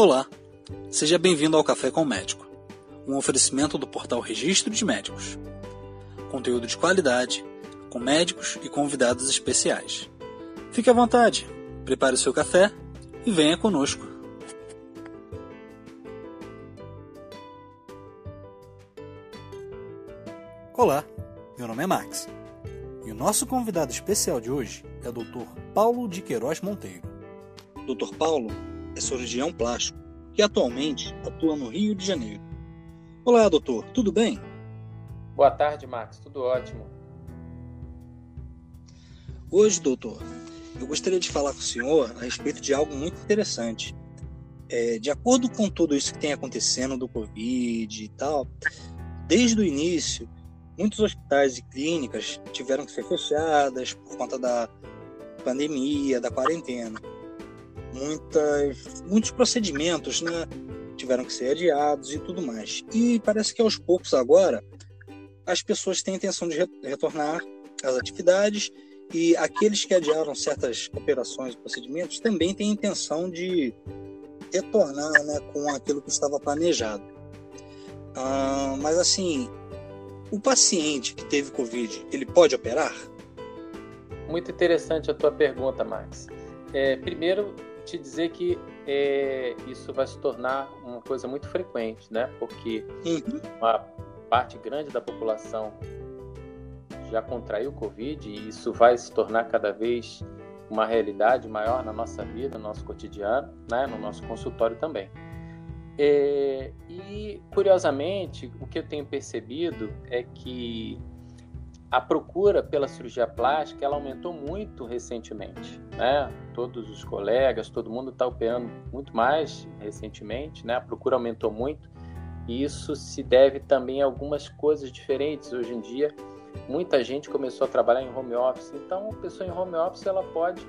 Olá, seja bem-vindo ao Café com o Médico, um oferecimento do portal Registro de Médicos. Conteúdo de qualidade, com médicos e convidados especiais. Fique à vontade, prepare o seu café e venha conosco. Olá, meu nome é Max e o nosso convidado especial de hoje é o Dr. Paulo de Queiroz Monteiro. Dr. Paulo é cirurgião plástico que atualmente atua no Rio de Janeiro. Olá, doutor, tudo bem? Boa tarde, Max, tudo ótimo. Hoje, doutor, eu gostaria de falar com o senhor a respeito de algo muito interessante. É, de acordo com tudo isso que tem acontecendo do Covid e tal, desde o início, muitos hospitais e clínicas tiveram que ser fechadas por conta da pandemia, da quarentena. Muitas, muitos procedimentos né, tiveram que ser adiados e tudo mais. E parece que aos poucos agora as pessoas têm intenção de retornar às atividades e aqueles que adiaram certas operações e procedimentos também têm intenção de retornar né, com aquilo que estava planejado. Ah, mas assim, o paciente que teve Covid, ele pode operar? Muito interessante a tua pergunta, Max. É, primeiro, te dizer que é, isso vai se tornar uma coisa muito frequente, né? Porque uhum. uma parte grande da população já contraiu Covid e isso vai se tornar cada vez uma realidade maior na nossa vida, no nosso cotidiano, né? no nosso consultório também. É, e, curiosamente, o que eu tenho percebido é que a procura pela cirurgia plástica ela aumentou muito recentemente, né? Todos os colegas, todo mundo está operando muito mais recentemente, né? A procura aumentou muito e isso se deve também a algumas coisas diferentes. Hoje em dia, muita gente começou a trabalhar em home office, então a pessoa em home office ela pode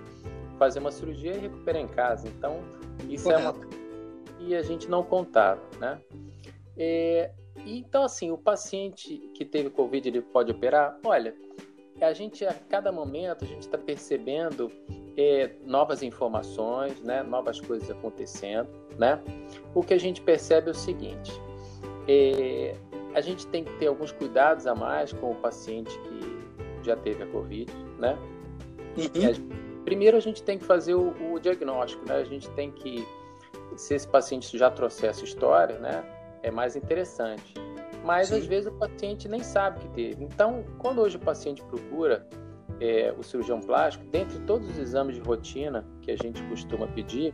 fazer uma cirurgia e recuperar em casa. Então isso Correto. é uma e a gente não contava, né? É, então, assim, o paciente que teve Covid, ele pode operar? Olha, a gente, a cada momento, a gente está percebendo é, novas informações, né? Novas coisas acontecendo, né? O que a gente percebe é o seguinte, é, a gente tem que ter alguns cuidados a mais com o paciente que já teve a Covid, né? Uhum. primeiro, a gente tem que fazer o, o diagnóstico, né? A gente tem que se esse paciente já trouxer essa história, né, é mais interessante. Mas Sim. às vezes o paciente nem sabe que teve. Então, quando hoje o paciente procura é, o cirurgião plástico, dentre todos os exames de rotina que a gente costuma pedir,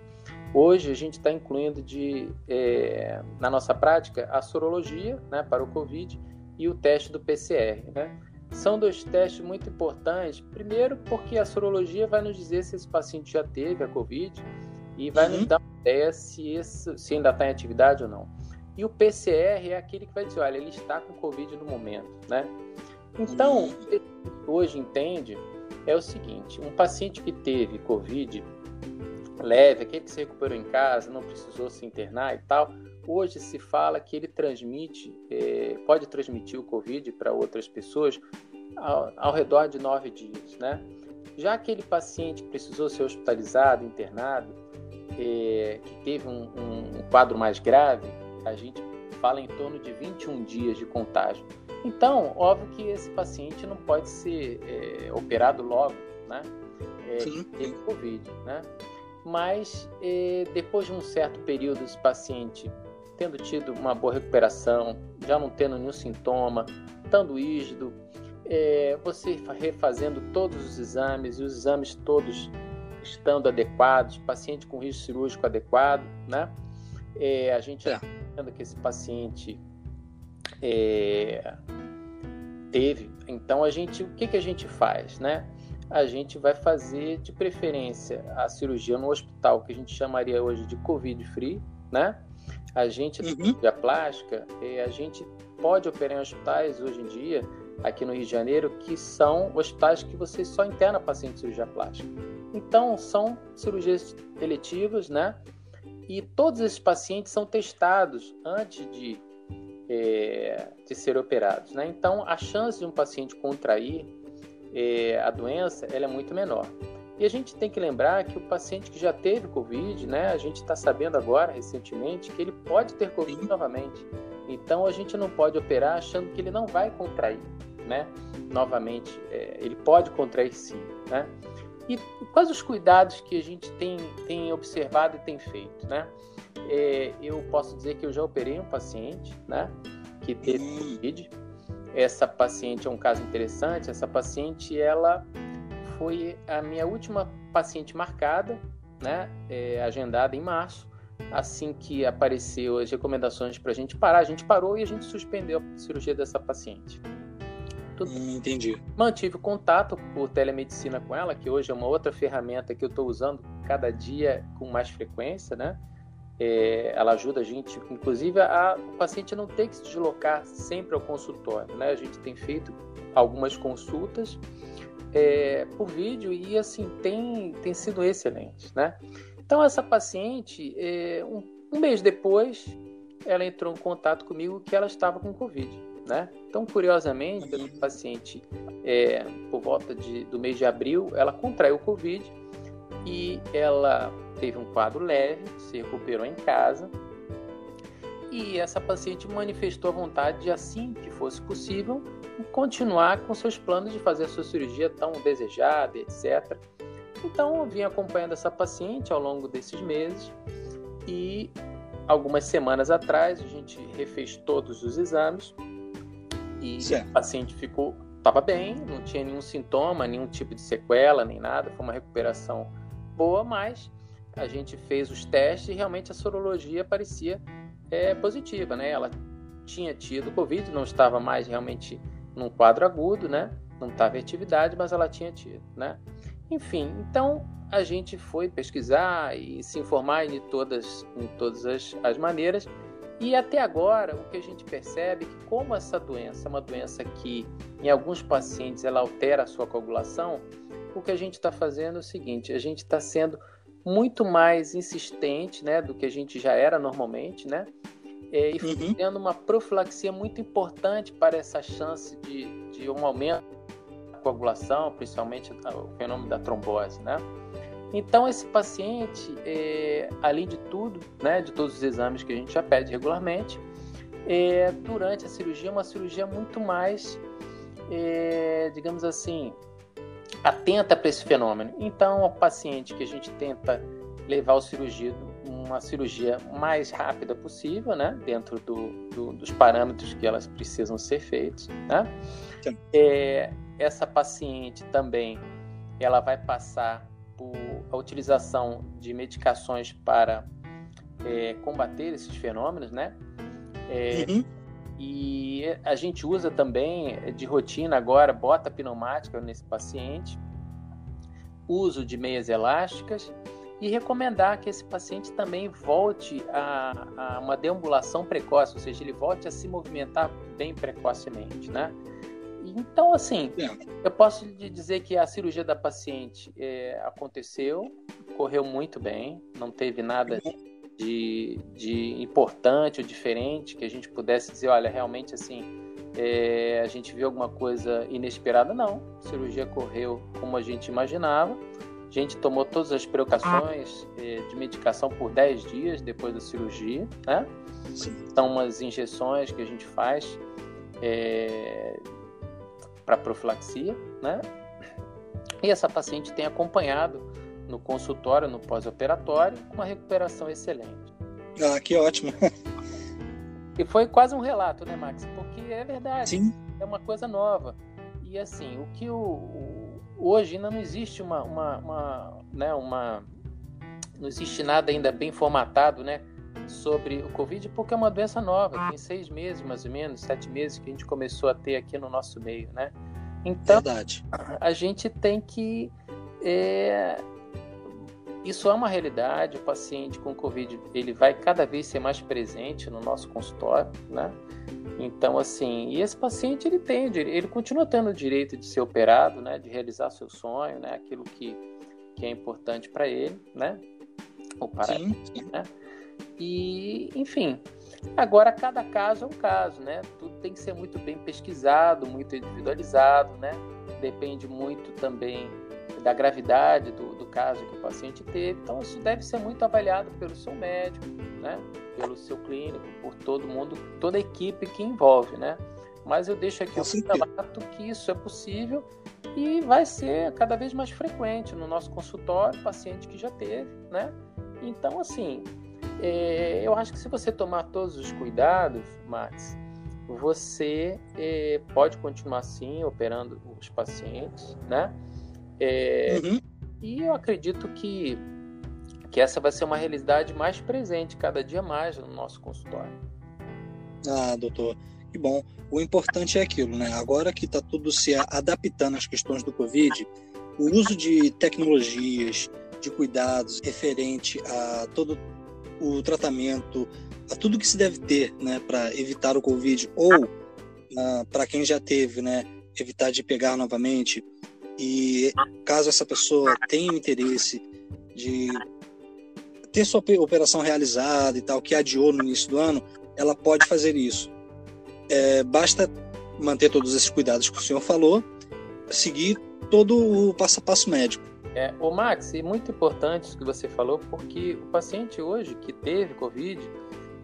hoje a gente está incluindo de, é, na nossa prática a sorologia né, para o COVID e o teste do PCR. Né? São dois testes muito importantes. Primeiro, porque a sorologia vai nos dizer se esse paciente já teve a COVID e vai uhum. nos dar uma ideia se, esse, se ainda está em atividade ou não. E o PCR é aquele que vai dizer, olha, ele está com Covid no momento, né? Então, hoje entende é o seguinte, um paciente que teve Covid leve, aquele que se recuperou em casa, não precisou se internar e tal, hoje se fala que ele transmite, é, pode transmitir o Covid para outras pessoas ao, ao redor de nove dias, né? Já aquele paciente que precisou ser hospitalizado, internado, é, que teve um, um, quadro mais grave, a gente fala em torno de 21 dias de contágio. Então, óbvio que esse paciente não pode ser é, operado logo, né? É, Sim. Teve Covid, né? Mas é, depois de um certo período, esse paciente tendo tido uma boa recuperação, já não tendo nenhum sintoma, estando rígido, é, você refazendo todos os exames e os exames todos estando adequados, paciente com risco cirúrgico adequado, né? É, a gente é. Que esse paciente é, teve, então a gente, o que, que a gente faz, né? A gente vai fazer de preferência a cirurgia no hospital que a gente chamaria hoje de COVID free, né? A gente uhum. cirurgia plástica, é, a gente pode operar em hospitais hoje em dia aqui no Rio de Janeiro que são hospitais que você só interna paciente de cirurgia plástica. Então, são cirurgias eletivas, né? E todos esses pacientes são testados antes de, é, de ser operados, né? Então, a chance de um paciente contrair é, a doença ela é muito menor. E a gente tem que lembrar que o paciente que já teve Covid, né, a gente está sabendo agora, recentemente, que ele pode ter Covid Sim. novamente. Então a gente não pode operar achando que ele não vai contrair, né? Novamente, é, ele pode contrair sim, né? E quais os cuidados que a gente tem, tem observado e tem feito, né? É, eu posso dizer que eu já operei um paciente, né? Que teve Covid. Essa paciente é um caso interessante. Essa paciente, ela foi a minha última paciente marcada, né? É, agendada em março. Assim que apareceu as recomendações para a gente parar, a gente parou e a gente suspendeu a cirurgia dessa paciente. Tudo. Entendi. Mantive contato por telemedicina com ela, que hoje é uma outra ferramenta que eu estou usando cada dia com mais frequência, né? É, ela ajuda a gente, inclusive, a o paciente não ter que se deslocar sempre ao consultório, né? A gente tem feito algumas consultas é, por vídeo e assim tem, tem sido excelente, né? Então essa paciente, é, um, um, mês depois, ela entrou em contato comigo que ela estava com covid, né? Então curiosamente, a paciente, é, por volta de, do mês de abril, ela contraiu covid e ela teve um quadro leve, se recuperou em casa e essa paciente manifestou a vontade de assim que fosse possível continuar com seus planos de fazer a sua cirurgia tão desejada, etc. Então, eu vim acompanhando essa paciente ao longo desses meses e algumas semanas atrás a gente refez todos os exames e certo. a paciente ficou estava bem, não tinha nenhum sintoma, nenhum tipo de sequela, nem nada, foi uma recuperação boa, mas a gente fez os testes e realmente a sorologia parecia é, positiva, né? Ela tinha tido Covid, não estava mais realmente num quadro agudo, né? Não estava em atividade, mas ela tinha tido, né? Enfim, então a gente foi pesquisar e se informar em todas, em todas as, as maneiras. E até agora, o que a gente percebe é que como essa doença é uma doença que em alguns pacientes ela altera a sua coagulação, o que a gente está fazendo é o seguinte: a gente está sendo muito mais insistente, né, do que a gente já era normalmente, né? é, e uhum. tendo uma profilaxia muito importante para essa chance de, de um aumento da coagulação, principalmente o fenômeno da trombose, né? Então, esse paciente, é, além de tudo, né, de todos os exames que a gente já pede regularmente, é, durante a cirurgia, é uma cirurgia muito mais, é, digamos assim, atenta para esse fenômeno. Então, o paciente que a gente tenta levar ao cirurgião uma cirurgia mais rápida possível, né? Dentro do, do, dos parâmetros que elas precisam ser feitos, né? É, essa paciente também, ela vai passar a utilização de medicações para é, combater esses fenômenos, né? É, uhum. E a gente usa também de rotina agora bota pneumática nesse paciente, uso de meias elásticas e recomendar que esse paciente também volte a, a, uma deambulação precoce, ou seja, ele volte a se movimentar bem precocemente, né? Então, assim, é. eu posso lhe dizer que a cirurgia da paciente é, aconteceu, correu muito bem, não teve nada de, de importante ou diferente que a gente pudesse dizer, olha, realmente assim, é, a gente viu alguma coisa inesperada. Não, a cirurgia correu como a gente imaginava a gente tomou todas as precauções eh, de medicação por 10 dias depois da cirurgia, né? Sim. São umas injeções que a gente faz é, para profilaxia, né? E essa paciente tem acompanhado no consultório, no pós-operatório, com uma recuperação excelente. Ah, que ótimo! e foi quase um relato, né, Max? Porque é verdade. Sim. É uma coisa nova. E assim, o que o, o hoje ainda não existe uma, uma, uma, né, uma não existe nada ainda bem formatado, né, sobre o Covid, porque é uma doença nova, tem seis meses mais ou menos, sete meses que a gente começou a ter aqui no nosso meio, né? Então, Verdade. a gente tem que é, isso é uma realidade. O paciente com Covid ele vai cada vez ser mais presente no nosso consultório, né? Então, assim, e esse paciente ele tem, ele continua tendo o direito de ser operado, né? De realizar seu sonho, né? Aquilo que, que é importante para ele, né? Ou para sim, ele, sim. né? E, enfim, agora cada caso é um caso, né? Tudo tem que ser muito bem pesquisado, muito individualizado, né? Depende muito também da gravidade do, do caso que o paciente teve. Então, isso deve ser muito avaliado pelo seu médico, né? pelo seu clínico, por todo mundo, toda a equipe que envolve, né? Mas eu deixo aqui o relato que isso é possível e vai ser cada vez mais frequente no nosso consultório, paciente que já teve, né? Então, assim, é, eu acho que se você tomar todos os cuidados, Max, você é, pode continuar assim operando os pacientes, né? É, uhum. E eu acredito que, que essa vai ser uma realidade mais presente cada dia mais no nosso consultório. Ah, doutor, que bom. O importante é aquilo, né? Agora que está tudo se adaptando às questões do Covid, o uso de tecnologias, de cuidados referente a todo o tratamento, a tudo que se deve ter, né, para evitar o Covid ou para quem já teve, né, evitar de pegar novamente. E caso essa pessoa tenha interesse de ter sua operação realizada e tal, que adiou no início do ano, ela pode fazer isso. É, basta manter todos esses cuidados que o senhor falou, seguir todo o passo a passo médico. É, o Max, é muito importante isso que você falou, porque o paciente hoje que teve Covid,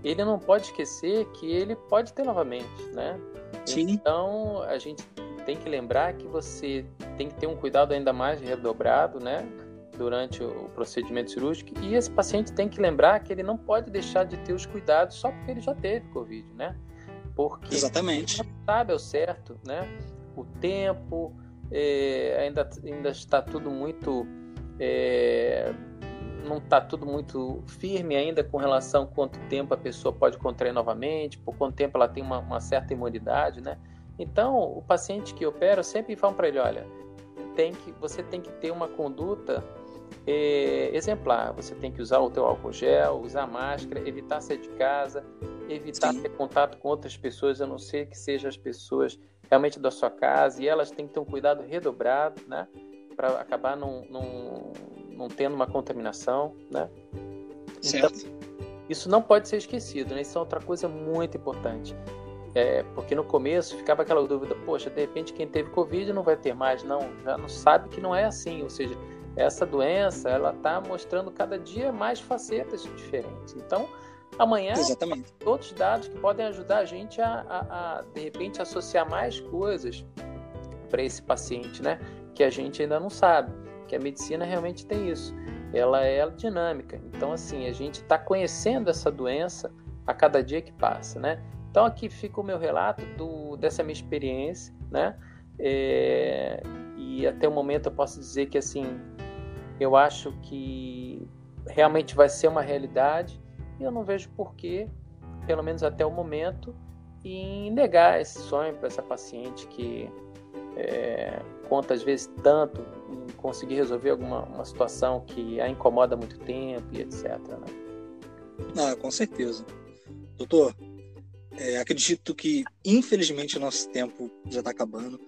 ele não pode esquecer que ele pode ter novamente, né? Sim. Então, a gente tem que lembrar que você tem que ter um cuidado ainda mais redobrado, né? Durante o procedimento cirúrgico. E esse paciente tem que lembrar que ele não pode deixar de ter os cuidados só porque ele já teve Covid, né? Porque Exatamente. ele não sabe ao certo, né? O tempo, é, ainda, ainda está tudo muito. É, não está tudo muito firme ainda com relação a quanto tempo a pessoa pode contrair novamente, por quanto tempo ela tem uma, uma certa imunidade, né? Então, o paciente que opera, eu sempre falo para ele, olha, tem que, você tem que ter uma conduta é, exemplar. Você tem que usar o teu álcool gel, usar máscara, evitar sair de casa, evitar Sim. ter contato com outras pessoas, a não ser que sejam as pessoas realmente da sua casa, e elas têm que ter um cuidado redobrado, né? Para acabar não, não, não tendo uma contaminação, né? Certo. Então, isso não pode ser esquecido, né? Isso é outra coisa muito importante. É, porque no começo ficava aquela dúvida, poxa, de repente quem teve Covid não vai ter mais. Não, já não sabe que não é assim. Ou seja, essa doença, ela está mostrando cada dia mais facetas diferentes. Então, Amanhã, Exatamente. outros dados que podem ajudar a gente a, a, a de repente, associar mais coisas para esse paciente, né? Que a gente ainda não sabe. Que a medicina realmente tem isso. Ela é dinâmica. Então, assim, a gente está conhecendo essa doença a cada dia que passa, né? Então, aqui fica o meu relato do, dessa minha experiência, né? É, e até o momento eu posso dizer que, assim, eu acho que realmente vai ser uma realidade e eu não vejo porquê, pelo menos até o momento, em negar esse sonho para essa paciente que é, conta às vezes tanto em conseguir resolver alguma uma situação que a incomoda muito tempo e etc. Né? Ah, com certeza. Doutor, é, acredito que infelizmente o nosso tempo já está acabando.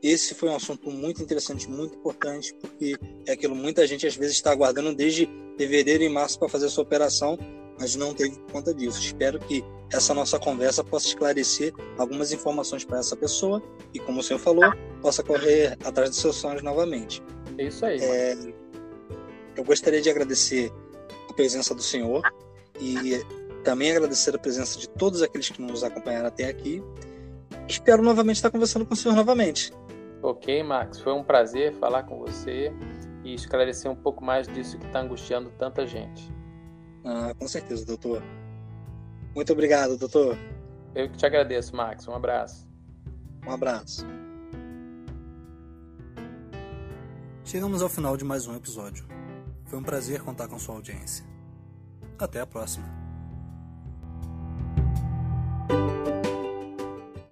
Esse foi um assunto muito interessante, muito importante, porque é aquilo muita gente às vezes está aguardando desde fevereiro e março para fazer a sua operação mas não teve por conta disso. Espero que essa nossa conversa possa esclarecer algumas informações para essa pessoa e, como o senhor falou, possa correr atrás dos seus sonhos novamente. É isso aí. É, eu gostaria de agradecer a presença do senhor e também agradecer a presença de todos aqueles que nos acompanharam até aqui. Espero novamente estar conversando com o senhor novamente. Ok, Max, foi um prazer falar com você e esclarecer um pouco mais disso que está angustiando tanta gente. Ah, com certeza, doutor. Muito obrigado, doutor. Eu que te agradeço, Max. Um abraço. Um abraço. Chegamos ao final de mais um episódio. Foi um prazer contar com sua audiência. Até a próxima.